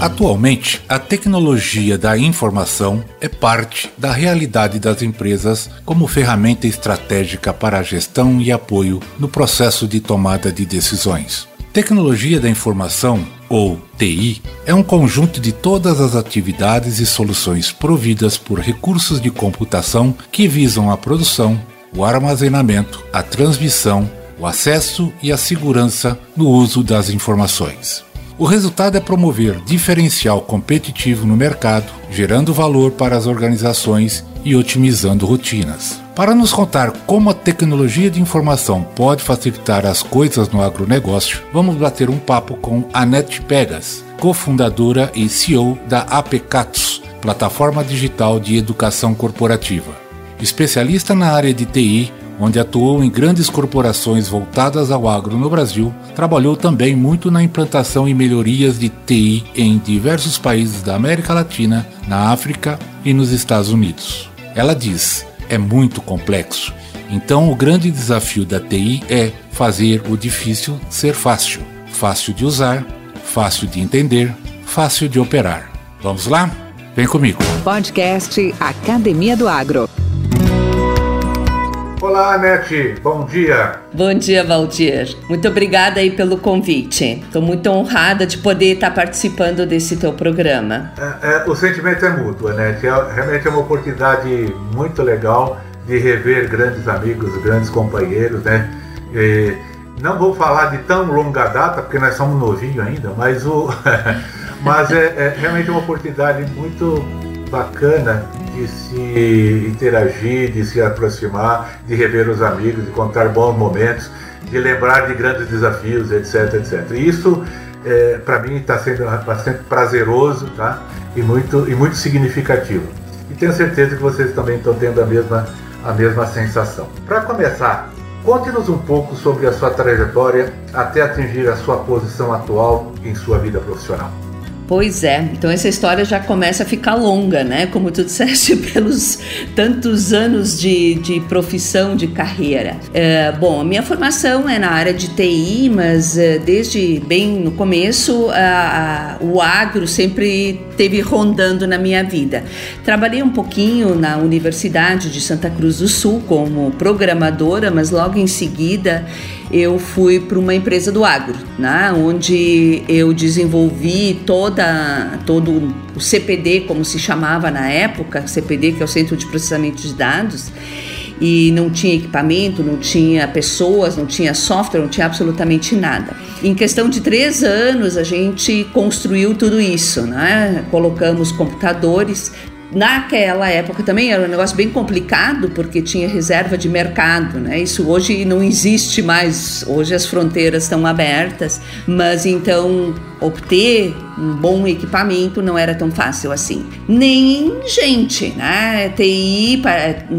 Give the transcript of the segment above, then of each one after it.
Atualmente, a tecnologia da informação é parte da realidade das empresas como ferramenta estratégica para a gestão e apoio no processo de tomada de decisões. Tecnologia da informação, ou TI, é um conjunto de todas as atividades e soluções providas por recursos de computação que visam a produção, o armazenamento, a transmissão, o acesso e a segurança no uso das informações. O resultado é promover diferencial competitivo no mercado, gerando valor para as organizações e otimizando rotinas. Para nos contar como a tecnologia de informação pode facilitar as coisas no agronegócio, vamos bater um papo com Anete Pegas, cofundadora e CEO da APCATS, plataforma digital de educação corporativa. Especialista na área de TI, onde atuou em grandes corporações voltadas ao agro no Brasil, trabalhou também muito na implantação e melhorias de TI em diversos países da América Latina, na África e nos Estados Unidos. Ela diz: é muito complexo. Então, o grande desafio da TI é fazer o difícil ser fácil. Fácil de usar, fácil de entender, fácil de operar. Vamos lá? Vem comigo. Podcast Academia do Agro. Olá, Anete. Bom dia. Bom dia, Valdir. Muito obrigada aí pelo convite. Estou muito honrada de poder estar participando desse teu programa. É, é, o sentimento é mútuo, Anete. É, realmente é uma oportunidade muito legal de rever grandes amigos, grandes companheiros, né? E não vou falar de tão longa data, porque nós somos novinhos ainda, mas, o, mas é, é realmente uma oportunidade muito bacana de se interagir, de se aproximar, de rever os amigos, de contar bons momentos, de lembrar de grandes desafios, etc, etc. E isso, é, para mim, está sendo bastante prazeroso tá? e, muito, e muito significativo. E tenho certeza que vocês também estão tendo a mesma, a mesma sensação. Para começar, conte-nos um pouco sobre a sua trajetória até atingir a sua posição atual em sua vida profissional. Pois é, então essa história já começa a ficar longa, né? Como tu disseste, pelos tantos anos de, de profissão, de carreira. É, bom, a minha formação é na área de TI, mas é, desde bem no começo a, a, o agro sempre teve rondando na minha vida. Trabalhei um pouquinho na Universidade de Santa Cruz do Sul como programadora, mas logo em seguida eu fui para uma empresa do agro, né, onde eu desenvolvi toda, todo o CPD, como se chamava na época, CPD, que é o Centro de Processamento de Dados, e não tinha equipamento, não tinha pessoas, não tinha software, não tinha absolutamente nada. Em questão de três anos, a gente construiu tudo isso, né? Colocamos computadores, Naquela época também era um negócio bem complicado porque tinha reserva de mercado, né? Isso hoje não existe mais. Hoje as fronteiras estão abertas, mas então obter um bom equipamento não era tão fácil assim. Nem gente, né? TI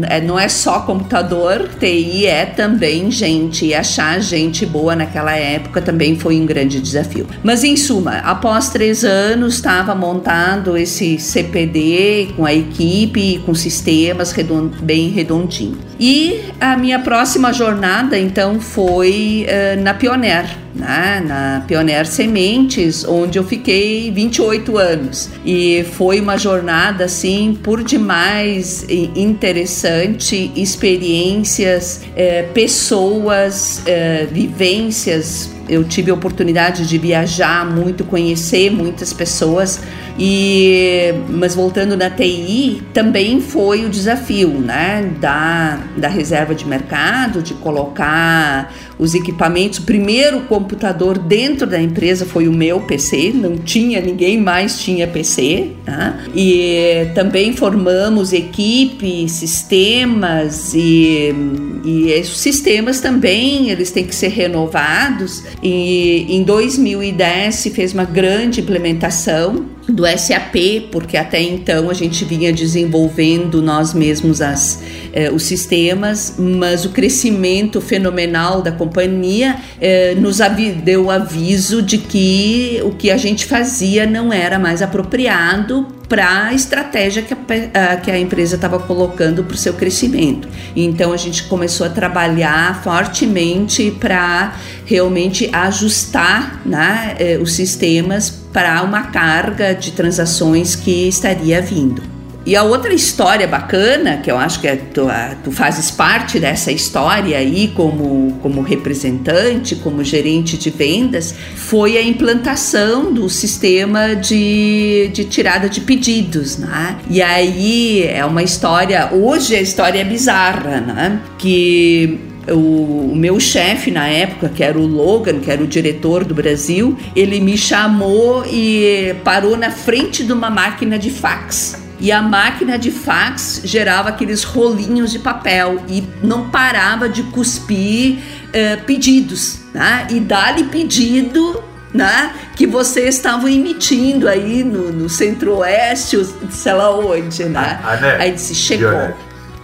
é, não é só computador, TI é também gente. E achar gente boa naquela época também foi um grande desafio. Mas em suma, após três anos estava montado esse CPD com a equipe, com sistemas redond, bem redondinho. E a minha próxima jornada então foi uh, na Pioneer né, na Pioneer Sementes, onde eu fiquei 28 anos. E foi uma jornada assim por demais interessante, experiências, é, pessoas, é, vivências. Eu tive a oportunidade de viajar muito, conhecer muitas pessoas e, mas voltando na TI, também foi o desafio né, da, da reserva de mercado, de colocar os equipamentos. O primeiro computador dentro da empresa foi o meu PC, não tinha, ninguém mais tinha PC. Tá? E também formamos equipe, sistemas e, e esses sistemas também eles têm que ser renovados. E em 2010 se fez uma grande implementação do SAP, porque até então a gente vinha desenvolvendo nós mesmos as, eh, os sistemas, mas o crescimento fenomenal da companhia eh, nos deu aviso de que o que a gente fazia não era mais apropriado para a estratégia que a, a, que a empresa estava colocando para o seu crescimento. Então a gente começou a trabalhar fortemente para realmente ajustar né, eh, os sistemas para uma carga de transações que estaria vindo. E a outra história bacana, que eu acho que é, tu, tu fazes parte dessa história aí como, como representante, como gerente de vendas, foi a implantação do sistema de, de tirada de pedidos, né? E aí é uma história, hoje a história é bizarra, né? Que o, o, meu chefe na época, que era o Logan, que era o diretor do Brasil, ele me chamou e parou na frente de uma máquina de fax e a máquina de fax gerava aqueles rolinhos de papel e não parava de cuspir uh, pedidos, né? E dá-lhe pedido né, que vocês estavam emitindo aí no, no centro-oeste, sei lá onde, né? Ah, né? Aí disse, chegou.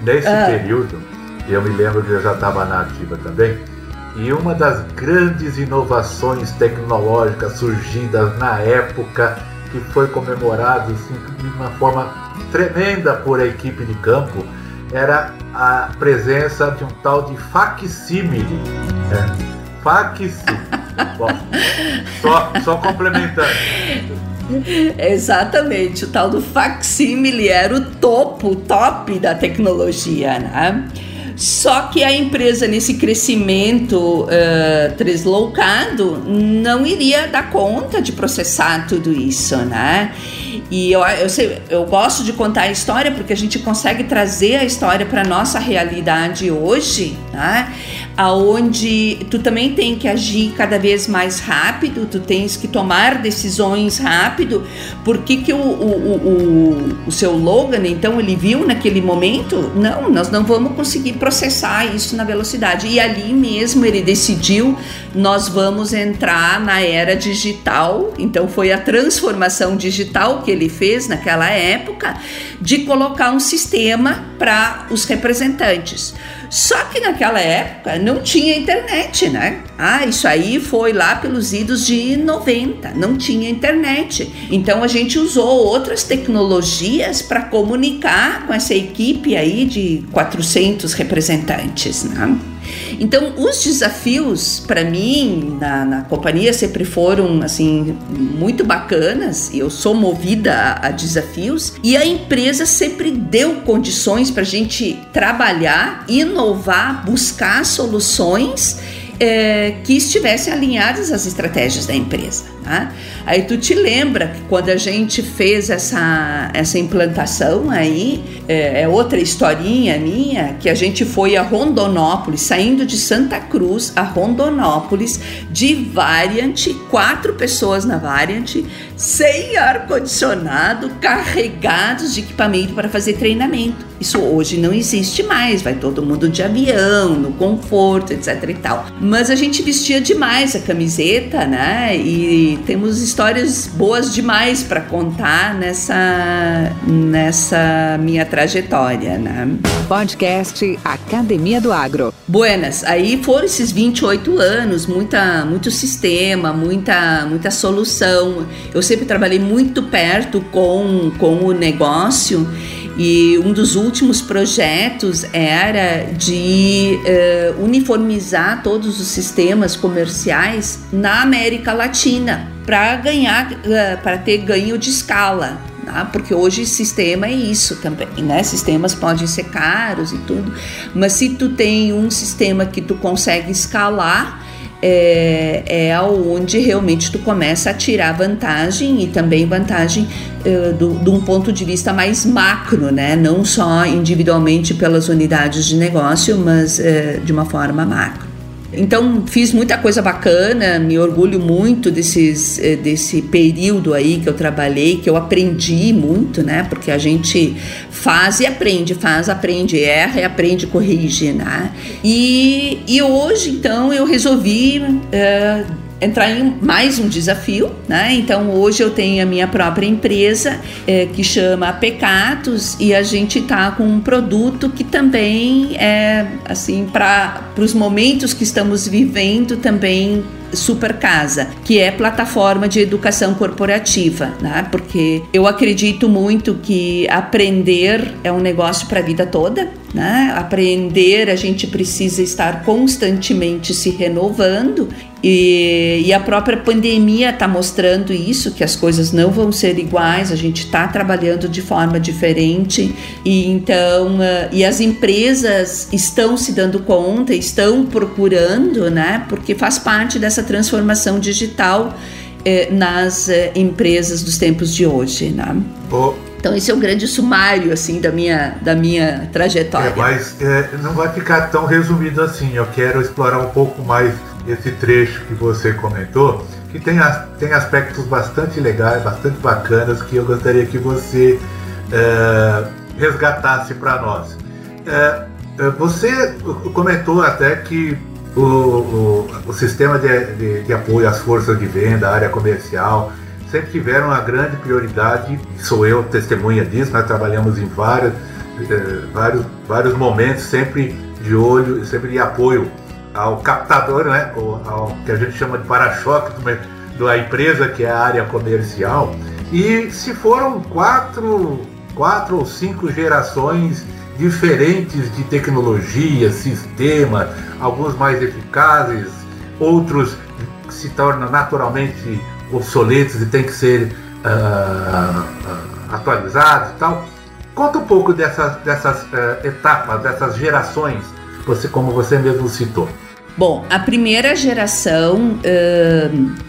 nesse ah. período, eu me lembro que eu já estava na ativa também, e uma das grandes inovações tecnológicas surgidas na época que foi comemorado assim, de uma forma tremenda por a equipe de campo era a presença de um tal de facsímile. É, Bom, só, só complementando. Exatamente, o tal do facsímile era o topo, o top da tecnologia, né? Só que a empresa, nesse crescimento uh, deslocado, não iria dar conta de processar tudo isso, né? E eu, eu, sei, eu gosto de contar a história porque a gente consegue trazer a história para nossa realidade hoje, né? Aonde tu também tem que agir cada vez mais rápido, tu tens que tomar decisões rápido. Por que, que o, o, o, o seu Logan, então, ele viu naquele momento? Não, nós não vamos conseguir processar isso na velocidade. E ali mesmo ele decidiu, nós vamos entrar na era digital. Então foi a transformação digital que ele fez naquela época de colocar um sistema para os representantes. Só que naquela época não tinha internet, né? Ah, isso aí foi lá pelos idos de 90, não tinha internet. Então a gente usou outras tecnologias para comunicar com essa equipe aí de 400 representantes, né? Então, os desafios para mim na, na, companhia sempre foram assim muito bacanas. Eu sou movida a, a desafios e a empresa sempre deu condições para a gente trabalhar, inovar, buscar soluções é, que estivessem alinhadas às estratégias da empresa. Tá? Aí tu te lembra que quando a gente fez essa, essa implantação aí, é, é, outra historinha minha, que a gente foi a Rondonópolis, saindo de Santa Cruz a Rondonópolis, de Variant, quatro pessoas na Variant, sem ar-condicionado, carregados de equipamento para fazer treinamento. Isso hoje não existe mais, vai todo mundo de avião, no conforto, etc e tal. Mas a gente vestia demais a camiseta, né? E temos histórias boas demais para contar nessa, nessa minha trajetória, né? Podcast Academia do Agro. Buenas, aí foram esses 28 anos, muita, muito sistema, muita, muita solução. Eu sempre trabalhei muito perto com, com o negócio e um dos últimos projetos era de uh, uniformizar todos os sistemas comerciais na América Latina para ganhar, uh, para ter ganho de escala. Tá? Porque hoje sistema é isso também, né? Sistemas podem ser caros e tudo, mas se tu tem um sistema que tu consegue escalar, é, é onde realmente tu começa a tirar vantagem e também vantagem é, do, de um ponto de vista mais macro, né? Não só individualmente pelas unidades de negócio, mas é, de uma forma macro. Então fiz muita coisa bacana, me orgulho muito desses, eh, desse período aí que eu trabalhei, que eu aprendi muito, né? Porque a gente faz e aprende, faz, aprende, erra e aprende, corrige, né? E, e hoje então eu resolvi. Uh, entrar em mais um desafio, né? Então hoje eu tenho a minha própria empresa é, que chama Pecatos e a gente tá com um produto que também é assim para os momentos que estamos vivendo também Super Casa, que é plataforma de educação corporativa, né? Porque eu acredito muito que aprender é um negócio para a vida toda, né? Aprender, a gente precisa estar constantemente se renovando e, e a própria pandemia está mostrando isso, que as coisas não vão ser iguais, a gente está trabalhando de forma diferente e então uh, e as empresas estão se dando conta, estão procurando, né? Porque faz parte dessa transformação digital eh, nas eh, empresas dos tempos de hoje, né? Então esse é o grande sumário assim da minha da minha trajetória. É, mas é, não vai ficar tão resumido assim. Eu quero explorar um pouco mais esse trecho que você comentou, que tem, tem aspectos bastante legais, bastante bacanas, que eu gostaria que você é, resgatasse para nós. É, é, você comentou até que o, o, o sistema de, de, de, apoio às forças de venda, a área comercial, sempre tiveram uma grande prioridade, sou eu testemunha disso, nós trabalhamos em vários, é, vários, vários momentos, sempre de olho, sempre de apoio ao captador, né, ao que a gente chama de para-choque da empresa, que é a área comercial. E se foram quatro, quatro ou cinco gerações diferentes de tecnologia, sistema, alguns mais eficazes, outros se tornam naturalmente obsoletos e têm que ser uh, atualizados e tal. Conta um pouco dessas, dessas uh, etapas, dessas gerações, você, como você mesmo citou. Bom, a primeira geração, uh,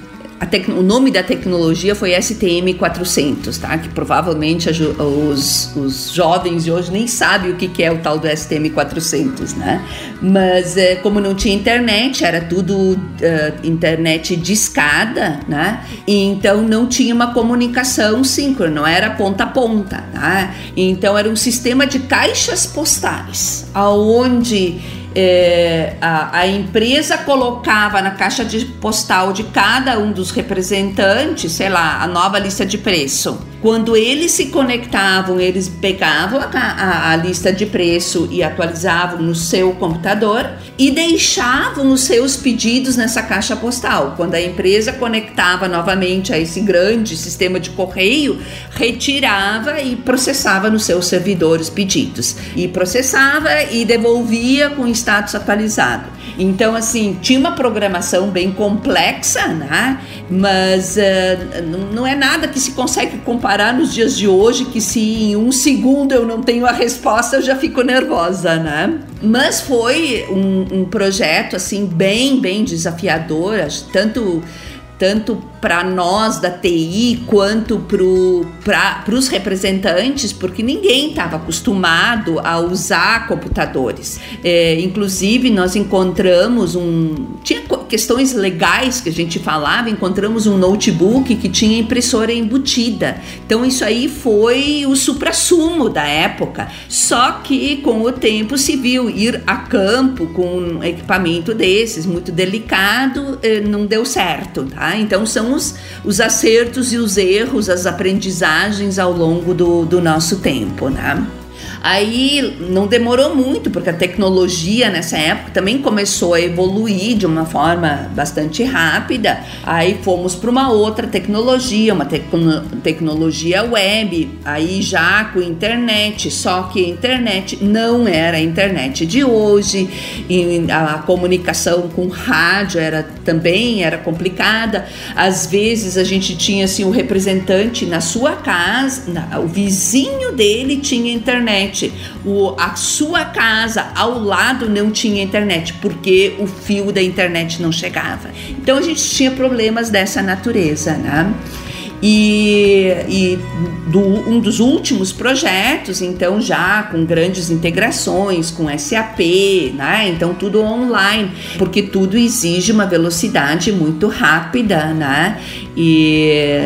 o nome da tecnologia foi STM 400, tá? Que provavelmente os, os jovens de hoje nem sabem o que, que é o tal do STM 400, né? Mas uh, como não tinha internet, era tudo uh, internet discada, né? E então não tinha uma comunicação síncrona, não era ponta a ponta, tá? Então era um sistema de caixas postais, aonde é, a, a, empresa colocava na caixa de postal de cada um dos representantes, sei lá, a nova lista de preço. Quando eles se conectavam, eles pegavam a, a, a, lista de preço e atualizavam no seu computador e deixavam os seus pedidos nessa caixa postal. Quando a empresa conectava novamente a esse grande sistema de correio, retirava e processava nos seus servidores pedidos. E processava e devolvia com status atualizado. Então, assim, tinha uma programação bem complexa, né? Mas uh, não é nada que se consegue comparar nos dias de hoje, que se em um segundo eu não tenho a resposta, eu já fico nervosa, né? Mas foi um, um projeto, assim, bem, bem desafiador, tanto tanto para nós da TI quanto para os representantes, porque ninguém estava acostumado a usar computadores. É, inclusive, nós encontramos um. Tinha questões legais que a gente falava, encontramos um notebook que tinha impressora embutida. Então, isso aí foi o supra-sumo da época. Só que com o tempo se viu ir a campo com um equipamento desses, muito delicado, eh, não deu certo, tá? Então, são são os, os acertos e os erros, as aprendizagens ao longo do, do nosso tempo, né? Aí não demorou muito, porque a tecnologia nessa época também começou a evoluir de uma forma bastante rápida. Aí fomos para uma outra tecnologia, uma tecno tecnologia web, aí já com internet, só que a internet não era a internet de hoje, a comunicação com rádio era também era complicada. Às vezes a gente tinha assim o um representante na sua casa, na, o vizinho dele tinha internet internet. O, a sua casa ao lado não tinha internet, porque o fio da internet não chegava. Então a gente tinha problemas dessa natureza, né? E, e do, um dos últimos projetos, então já com grandes integrações com SAP, né? Então tudo online, porque tudo exige uma velocidade muito rápida, né? E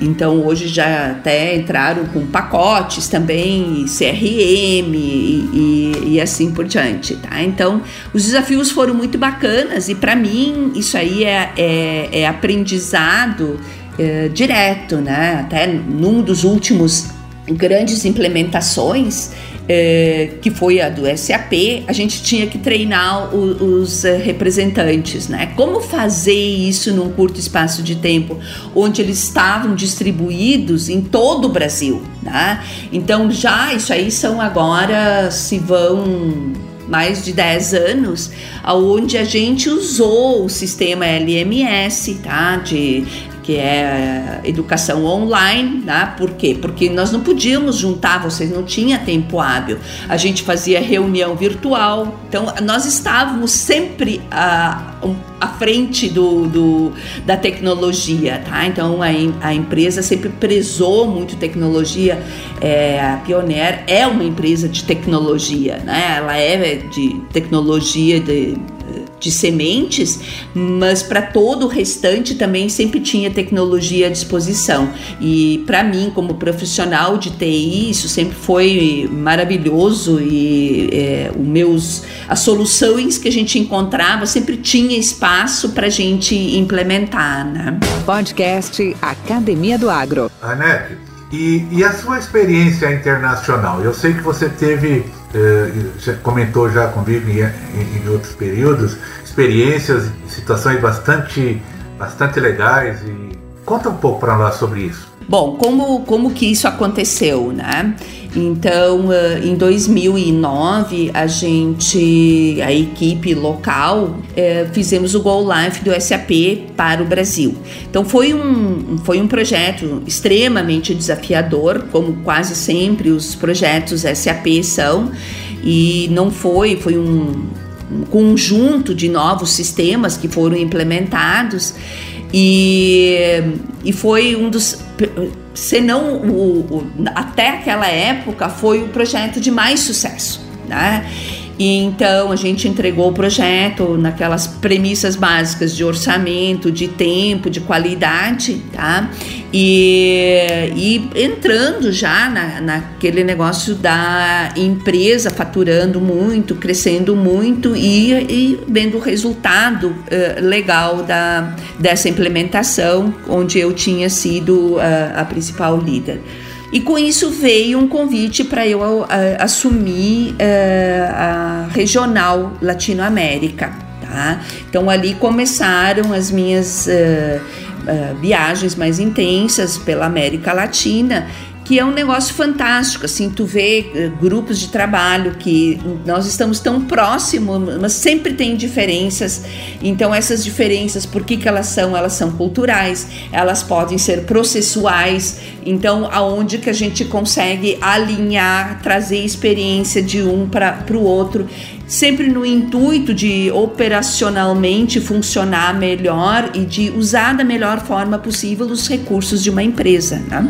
então hoje já até entraram com pacotes também, CRM e, e, e assim por diante, tá? Então os desafios foram muito bacanas e para mim isso aí é, é, é aprendizado é, direto, né? Até num dos últimos grandes implementações, é, que foi a do SAP, a gente tinha que treinar o, os é, representantes, né? Como fazer isso num curto espaço de tempo, onde eles estavam distribuídos em todo o Brasil, né? Então já isso aí são agora se vão mais de 10 anos, onde a gente usou o sistema LMS, tá? De que é educação online, né? Por quê? Porque nós não podíamos juntar, vocês não tinha tempo hábil. A gente fazia reunião virtual, então nós estávamos sempre à, à frente do, do, da tecnologia, tá? Então a, a empresa sempre prezou muito tecnologia. É, a Pioneer é uma empresa de tecnologia, né? Ela é de tecnologia de de sementes, mas para todo o restante também sempre tinha tecnologia à disposição. E para mim, como profissional de TI, isso sempre foi maravilhoso e é, os meus, as soluções que a gente encontrava sempre tinha espaço para a gente implementar. Né? Podcast Academia do Agro. Anete, e, e a sua experiência internacional? Eu sei que você teve eh, comentou já comigo em, em, em, outros períodos, experiências, situações bastante, bastante legais. E conta um pouco para nós sobre isso. Bom, como, como que isso aconteceu, né? Então, em 2009, a gente, a equipe local, fizemos o Go Live do SAP para o Brasil. Então, foi um, foi um projeto extremamente desafiador, como quase sempre os projetos SAP são, e não foi, foi um, um conjunto de novos sistemas que foram implementados. E, e foi um dos se não o, o, até aquela época foi o projeto de mais sucesso, né? E então a gente entregou o projeto naquelas premissas básicas de orçamento, de tempo, de qualidade, tá? E, e entrando já na, naquele negócio da empresa faturando muito, crescendo muito e, e vendo o resultado uh, legal da, dessa implementação, onde eu tinha sido uh, a principal líder. E com isso veio um convite para eu uh, assumir uh, a regional Latinoamérica. Tá? Então ali começaram as minhas uh, viagens mais intensas pela América Latina que é um negócio fantástico, assim, tu vê uh, grupos de trabalho que nós estamos tão próximos, mas sempre tem diferenças, então essas diferenças, por que que elas são? Elas são culturais, elas podem ser processuais, então aonde que a gente consegue alinhar, trazer experiência de um para o outro, sempre no intuito de operacionalmente funcionar melhor e de usar da melhor forma possível os recursos de uma empresa, né?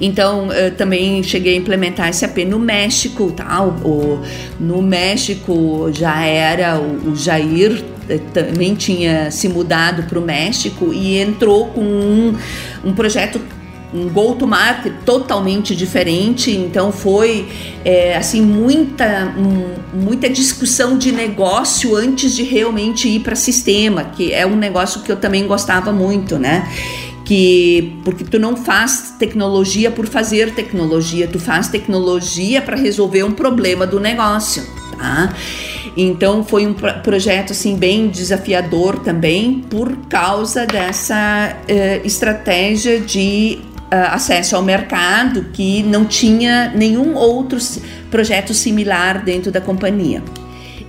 Então, também cheguei a implementar SAP no México, tá? O, no México já era o, o Jair eh, também tinha se mudado para o México e entrou com um, um projeto um go-to-market totalmente diferente, então foi é, assim muita um, muita discussão de negócio antes de realmente ir para sistema, que é um negócio que eu também gostava muito, né? Que porque tu não faz tecnologia por fazer tecnologia, tu faz tecnologia para resolver um problema do negócio, tá? Então foi um projeto assim bem desafiador também por causa dessa uh, estratégia de uh, acesso ao mercado que não tinha nenhum outro projeto similar dentro da companhia.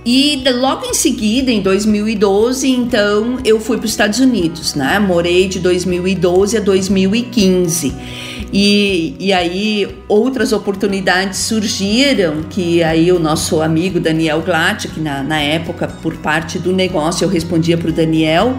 E logo em seguida, em 2012, então eu fui para os Estados Unidos, né? Morei de 2012 a 2015. E, e aí outras oportunidades surgiram, que aí o nosso amigo Daniel Glatt, que na, na época, por parte do negócio, eu respondia para o Daniel,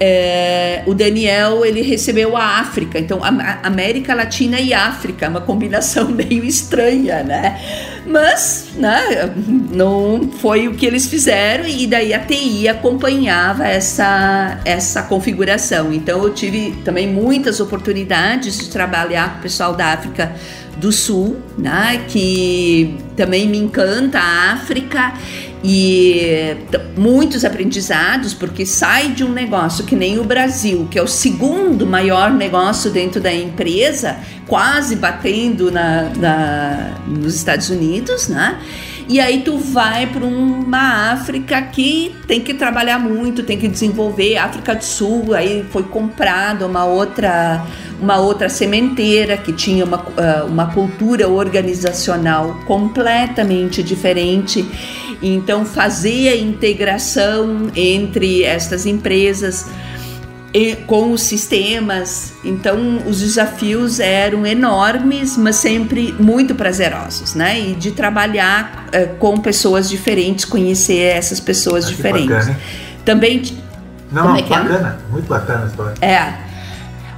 é, o Daniel ele recebeu a África, então a, América Latina e África, uma combinação meio estranha, né? Mas, né, não foi o que eles fizeram. E daí a TI acompanhava essa essa configuração. Então eu tive também muitas oportunidades de trabalhar com o pessoal da África do Sul, né, que também me encanta a África e muitos aprendizados, porque sai de um negócio que nem o Brasil, que é o segundo maior negócio dentro da empresa, quase batendo na, na nos Estados Unidos, né? E aí tu vai para uma África que tem que trabalhar muito, tem que desenvolver. África do Sul, aí foi comprada uma outra uma outra sementeira que tinha uma, ah, uma cultura organizacional completamente diferente. Então, fazer a integração entre estas empresas com os sistemas. Então, os desafios eram enormes, mas sempre muito prazerosos, né? E de trabalhar uh, com pessoas diferentes, conhecer essas pessoas ah, diferentes. Bacana, Também. Não, é, é bacana, é? muito bacana a história. É.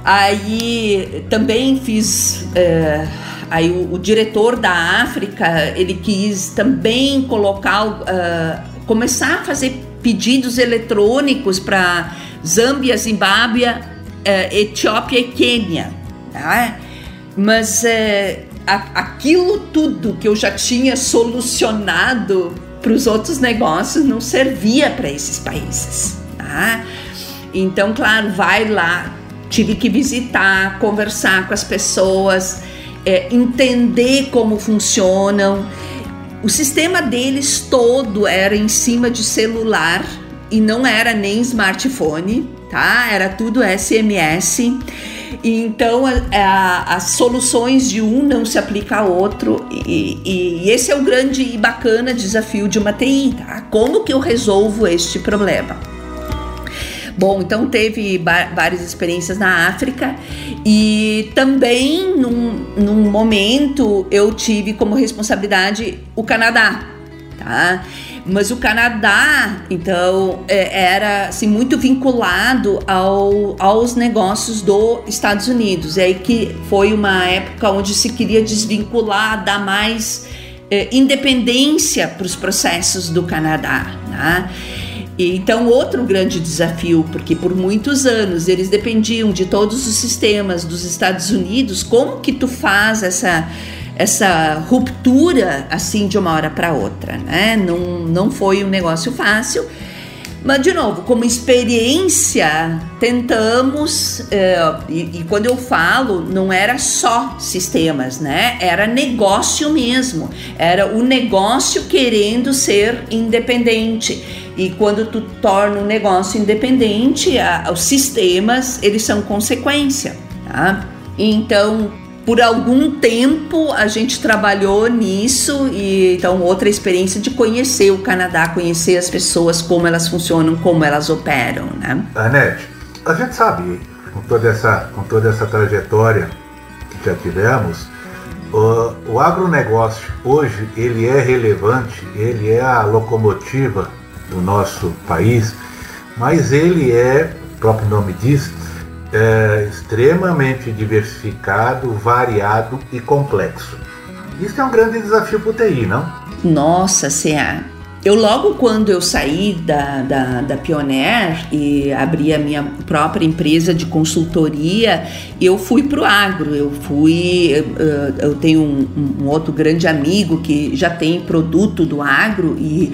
Aí também fiz. Uh, aí o, o, diretor da África ele quis também colocar, uh, começar a fazer pedidos eletrônicos para Zâmbia, Zimbábue, uh, Etiópia e Quênia. Tá? Mas uh, aquilo tudo que eu já tinha solucionado para os outros negócios não servia para esses países. Tá? Então, claro, vai lá, tive que visitar, conversar com as pessoas, é, entender como funcionam. O sistema deles todo era em cima de celular e não era nem smartphone, tá? Era tudo SMS. Então a, a, as soluções de um não se aplicam a outro e, e, e, esse é o grande e bacana desafio de uma TI, tá? Como que eu resolvo este problema? Bom, então teve várias experiências na África e também num, num momento eu tive como responsabilidade o Canadá, tá? Mas o Canadá, então, é, era assim, muito vinculado ao, aos negócios dos Estados Unidos. É aí que foi uma época onde se queria desvincular, dar mais é, independência para os processos do Canadá. Né? Então, outro grande desafio, porque por muitos anos eles dependiam de todos os sistemas dos Estados Unidos, como que tu faz essa essa ruptura assim de uma hora para outra, né? Não, não foi um negócio fácil. Mas, de novo, como experiência, tentamos, é, e, e, quando eu falo, não era só sistemas, né? Era negócio mesmo. Era o negócio querendo ser independente. E quando tu torna um negócio independente, a, os sistemas, eles são consequência, tá? Então, por algum tempo a gente trabalhou nisso e então outra experiência de conhecer o Canadá, conhecer as pessoas, como elas funcionam, como elas operam, né? Anete, a gente sabe com toda essa com toda essa trajetória que já tivemos, o, o agronegócio hoje ele é relevante, ele é a locomotiva do nosso país, mas ele é, o próprio nome diz, é extremamente diversificado, variado e complexo. Isso é um grande desafio para o TI, não? Nossa, CA. Eu logo quando eu saí da, da, da Pioneer e abri a minha própria empresa de consultoria, eu fui para o agro. Eu fui, eu, eu tenho um, um outro grande amigo que já tem produto do agro e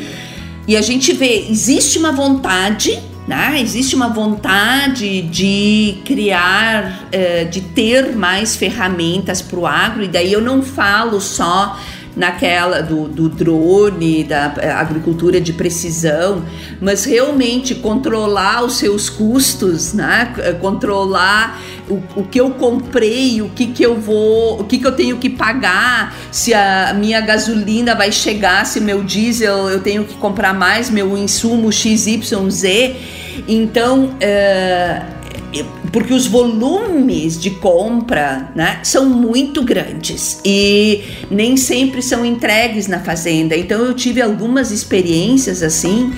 e a gente vê, existe uma vontade, né? existe uma vontade de criar, uh, de ter mais ferramentas para o agro, e daí eu não falo só naquela do, do drone, da eh, agricultura de precisão, mas realmente controlar os seus custos, né? Eh, controlar o, o que eu comprei, o que, que eu vou, o que, que eu tenho que pagar, se a minha gasolina vai chegar, se meu diesel eu tenho que comprar mais, meu insumo XYZ. Então, é, porque os volumes de compra né, são muito grandes e nem sempre são entregues na fazenda. Então eu tive algumas experiências assim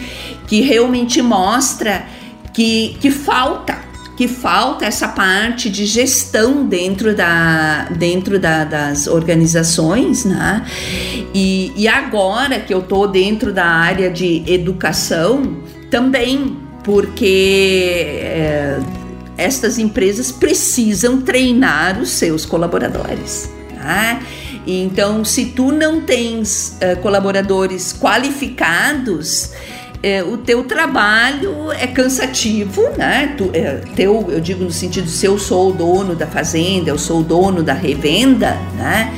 que realmente mostra que, que falta que falta essa parte de gestão dentro, da, dentro da, das organizações, né? E, e agora que eu estou dentro da área de educação, também, porque é, estas empresas precisam treinar os seus colaboradores. Né? Então, se tu não tens uh, colaboradores qualificados, é, o teu trabalho é cansativo, né? Tu, é, teu, eu digo no sentido, se eu sou o dono da fazenda, eu sou o dono da revenda, né?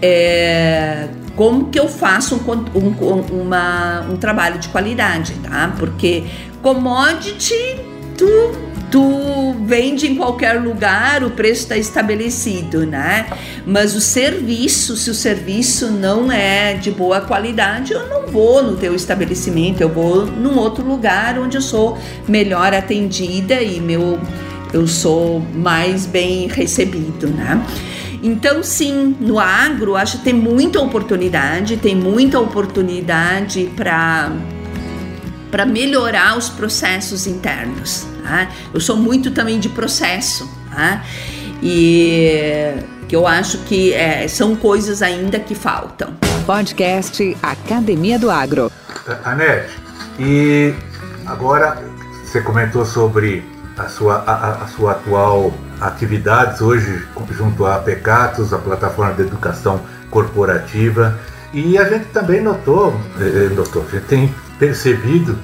É, como que eu faço um, um, uma, um trabalho de qualidade, tá? Porque commodity, tu tu vende em qualquer lugar, o preço está estabelecido, né? Mas o serviço, se o serviço não é de boa qualidade, eu não vou no teu estabelecimento, eu vou num outro lugar onde eu sou melhor atendida e meu eu sou mais bem recebido, né? Então, sim, no agro, acho que tem muita oportunidade, tem muita oportunidade para para melhorar os processos internos. Tá? Eu sou muito também de processo tá? e que eu acho que é, são coisas ainda que faltam. Podcast Academia do Agro. Anete, e agora você comentou sobre a sua, a, a sua atual atividades hoje junto à Pecatos, a plataforma de educação corporativa. E a gente também notou, eh, notou, a gente tem percebido,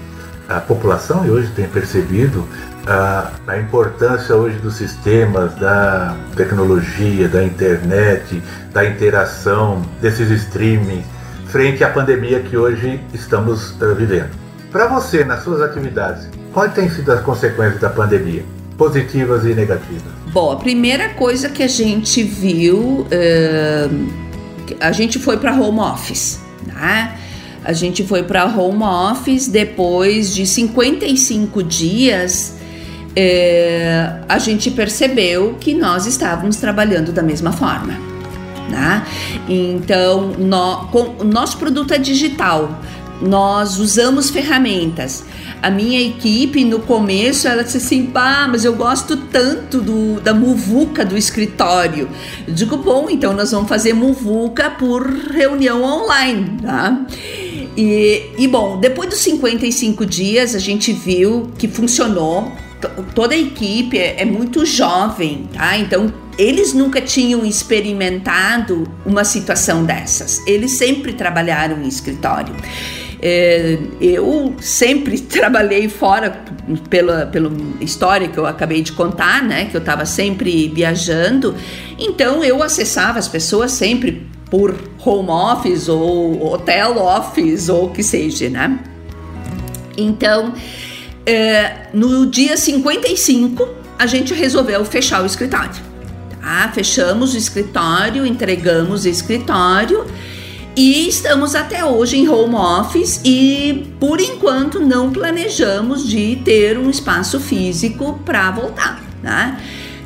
a população hoje tem percebido a, a, importância hoje dos sistemas, da tecnologia, da internet, da interação, desses streamings, frente à pandemia que hoje estamos uh, vivendo. Para você, nas suas atividades, quais têm sido as consequências da pandemia, positivas e negativas? Bom, a primeira coisa que a gente viu, uh, a gente foi para home office, né? A gente foi para home office depois de 55 dias. É, a gente percebeu que nós estávamos trabalhando da mesma forma. Né? Então, no, com, nosso produto é digital, nós usamos ferramentas. A minha equipe, no começo, ela disse assim: pá, mas eu gosto tanto do, da muvuca do escritório. Eu digo: bom, então nós vamos fazer muvuca por reunião online, tá? E, e bom, depois dos 55 dias, a gente viu que funcionou. Toda a equipe é, é muito jovem, tá? Então eles nunca tinham experimentado uma situação dessas. Eles sempre trabalharam em escritório. É, eu sempre trabalhei fora pela, pela história que eu acabei de contar, né? Que eu estava sempre viajando. Então eu acessava as pessoas sempre por home office ou hotel office ou o que seja, né? Então, é, no dia 55, a gente resolveu fechar o escritório. Tá? Fechamos o escritório, entregamos o escritório e estamos até hoje em home office e por enquanto não planejamos de ter um espaço físico para voltar, né?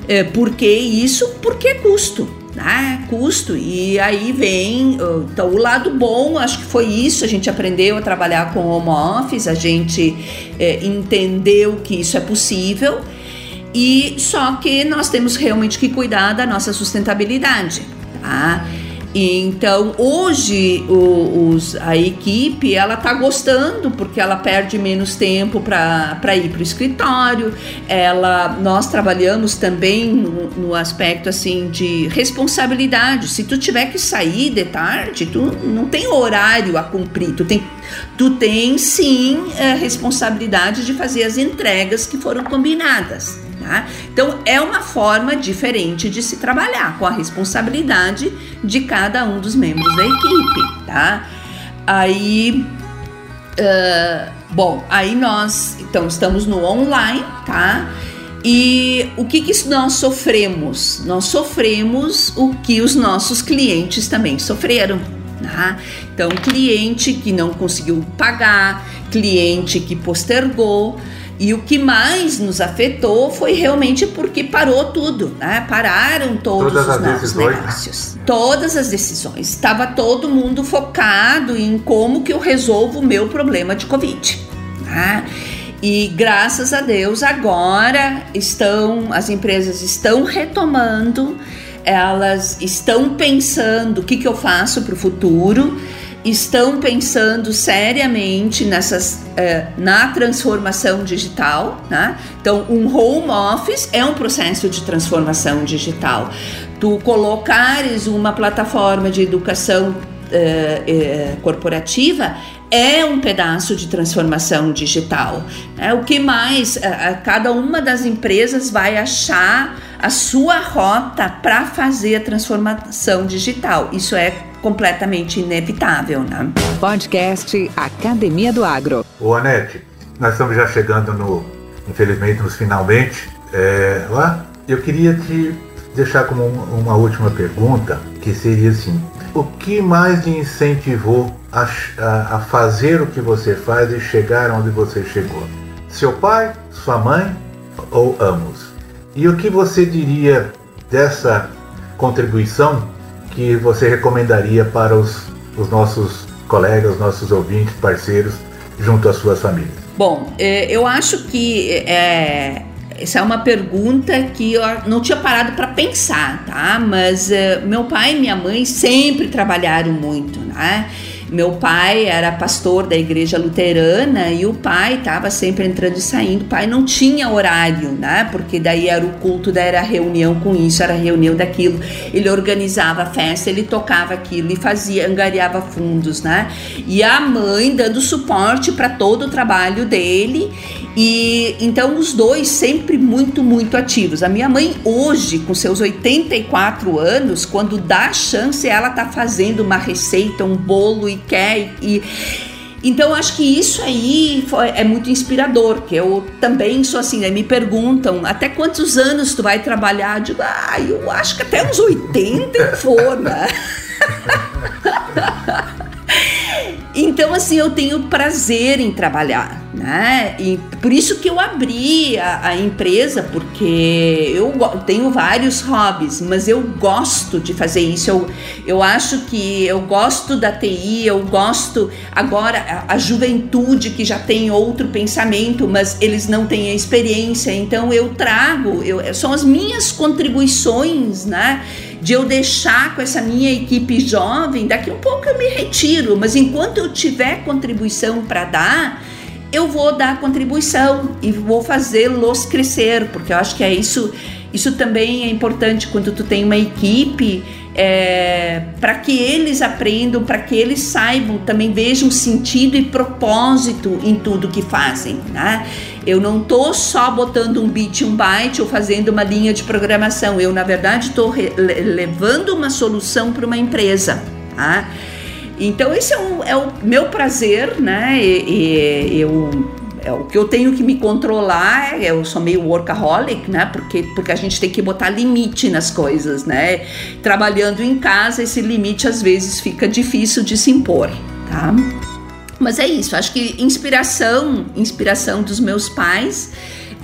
É, por que isso? Porque é custo, né? Custo. E aí vem então, o lado bom, acho que foi isso. A gente aprendeu a trabalhar com home office, a gente é, entendeu que isso é possível. E só que nós temos realmente que cuidar da nossa sustentabilidade, tá? Então hoje o, os, a equipe ela tá gostando porque ela perde menos tempo para ir para o escritório. Ela, nós trabalhamos também no, no, aspecto assim de responsabilidade. Se tu tiver que sair de tarde, tu não tem horário a cumprir. Tu tem, tu tem sim é, responsabilidade de fazer as entregas que foram combinadas. Tá? Então é uma forma diferente de se trabalhar com a responsabilidade de cada um dos membros da equipe, tá? Aí, uh, bom, aí nós então estamos no online, tá? E o que, que nós sofremos? Nós sofremos o que os nossos clientes também sofreram. Tá? Então, cliente que não conseguiu pagar, cliente que postergou, e o que mais nos afetou foi realmente porque parou tudo, né? Pararam todos Todas os nossos decisões. negócios. Todas as decisões. Estava todo mundo focado em como que eu resolvo o meu problema de Covid. Né? E graças a Deus agora estão as empresas estão retomando, elas estão pensando o que, que eu faço para o futuro, estão pensando seriamente nessas uh, na transformação digital, né? Então, um home office é um processo de transformação digital. Tu colocares uma plataforma de educação uh, uh, corporativa é um pedaço de transformação digital. É, o que mais? Cada uma das empresas vai achar a sua rota para fazer a transformação digital. Isso é completamente inevitável, né? Podcast Academia do Agro. Ô Anete, nós estamos já chegando no, infelizmente, nos finalmente. É, lá, eu queria te deixar como uma última pergunta, que seria assim, o que mais te incentivou a, a, a fazer o que você faz e chegar onde você chegou? Seu pai, sua mãe ou ambos? E o que você diria dessa contribuição que você recomendaria para os, os nossos colegas, nossos ouvintes, parceiros, junto às suas famílias? Bom, é, eu acho que é, essa é uma pergunta que eu não tinha parado para pensar, tá? Mas uh, meu pai e minha mãe sempre trabalharam muito, né? Meu pai era pastor da igreja luterana e o pai estava sempre entrando e saindo. O pai não tinha horário, né? Porque daí era o culto, daí era reunião com isso, era reunião daquilo. Ele organizava a festa, ele tocava aquilo e fazia, angariava fundos, né? E a mãe dando suporte para todo o trabalho dele. E então os dois sempre muito, muito ativos. A minha mãe hoje, com seus 84 anos, quando dá chance, ela tá fazendo uma receita, um bolo e quer e então acho que isso aí foi, é muito inspirador, que eu também sou assim, né? me perguntam até quantos anos tu vai trabalhar? Eu digo, ah, eu acho que até uns 80 for, né? Então, assim, eu tenho prazer em trabalhar, né? E por isso que eu abri a, a, empresa, porque eu tenho vários hobbies, mas eu gosto de fazer isso. Eu, eu acho que eu gosto da TI, eu gosto agora a, a juventude que já tem outro pensamento, mas eles não têm a experiência. Então, eu trago, eu, são as minhas contribuições, né? De eu deixar com essa minha equipe jovem, daqui um pouco eu me retiro, mas enquanto eu tiver contribuição para dar, eu vou dar contribuição e vou fazê-los crescer, porque eu acho que é isso. Isso também é importante quando tu tem uma equipe é, para que eles aprendam, para que eles saibam, também vejam sentido e propósito em tudo que fazem. Né? Eu não estou só botando um bit, um byte ou fazendo uma linha de programação. Eu, na verdade, estou levando uma solução para uma empresa. Tá? Então, esse é o, é o meu prazer, né? E, e, eu é, o que eu tenho que me controlar, eu sou meio workaholic, né? Porque, porque a gente tem que botar limite nas coisas, né? Trabalhando em casa, esse limite às vezes fica difícil de se impor, tá? Mas é isso, acho que inspiração, inspiração dos meus pais,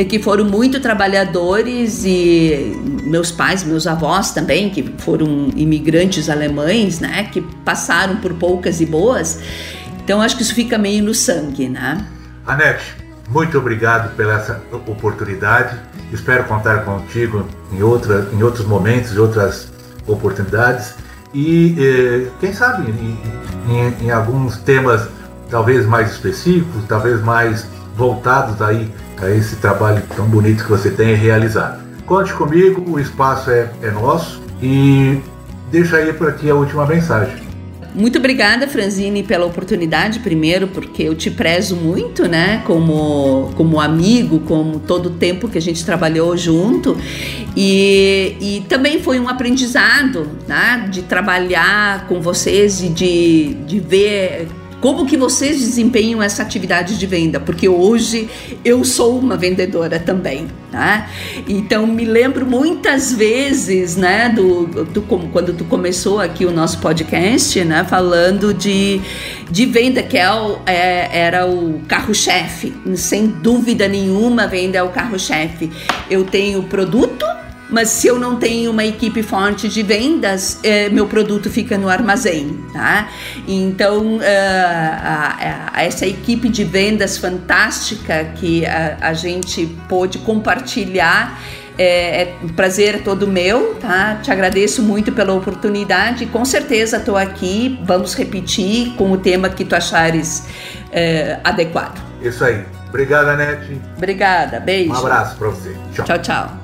que foram muito trabalhadores e meus pais, meus avós também, que foram imigrantes alemães, né, que passaram por poucas e boas. Então acho que isso fica meio no sangue, né? Anete, muito obrigado pela essa oportunidade. Espero contar contigo em, outra, em outros momentos, em outras oportunidades. E eh, quem sabe em, em, em, alguns temas talvez mais específicos, talvez mais voltados aí a esse trabalho tão bonito que você tem realizado. Conte comigo, o espaço é, é nosso e deixa aí para ti a última mensagem. Muito obrigada, Franzine, pela oportunidade, primeiro, porque eu te prezo muito, né, como, como amigo, como todo o tempo que a gente trabalhou junto. E, e também foi um aprendizado, né, de trabalhar com vocês e de, de ver como que vocês desempenham essa atividade de venda? Porque hoje eu sou uma vendedora também, tá? Então me lembro muitas vezes, né, do, do quando tu começou aqui o nosso podcast, né, falando de, de venda que é, é era o carro-chefe, sem dúvida nenhuma, venda é o carro-chefe. Eu tenho produto mas se eu não tenho uma equipe forte de vendas, é, meu produto fica no armazém, tá? Então, uh, a, a, essa equipe de vendas fantástica que a, a gente pôde compartilhar é, é um prazer todo meu, tá? Te agradeço muito pela oportunidade. Com certeza estou aqui. Vamos repetir com o tema que tu achares é, adequado. Isso aí. Obrigada, Nete. Obrigada. Beijo. Um abraço para você. Tchau. Tchau, tchau.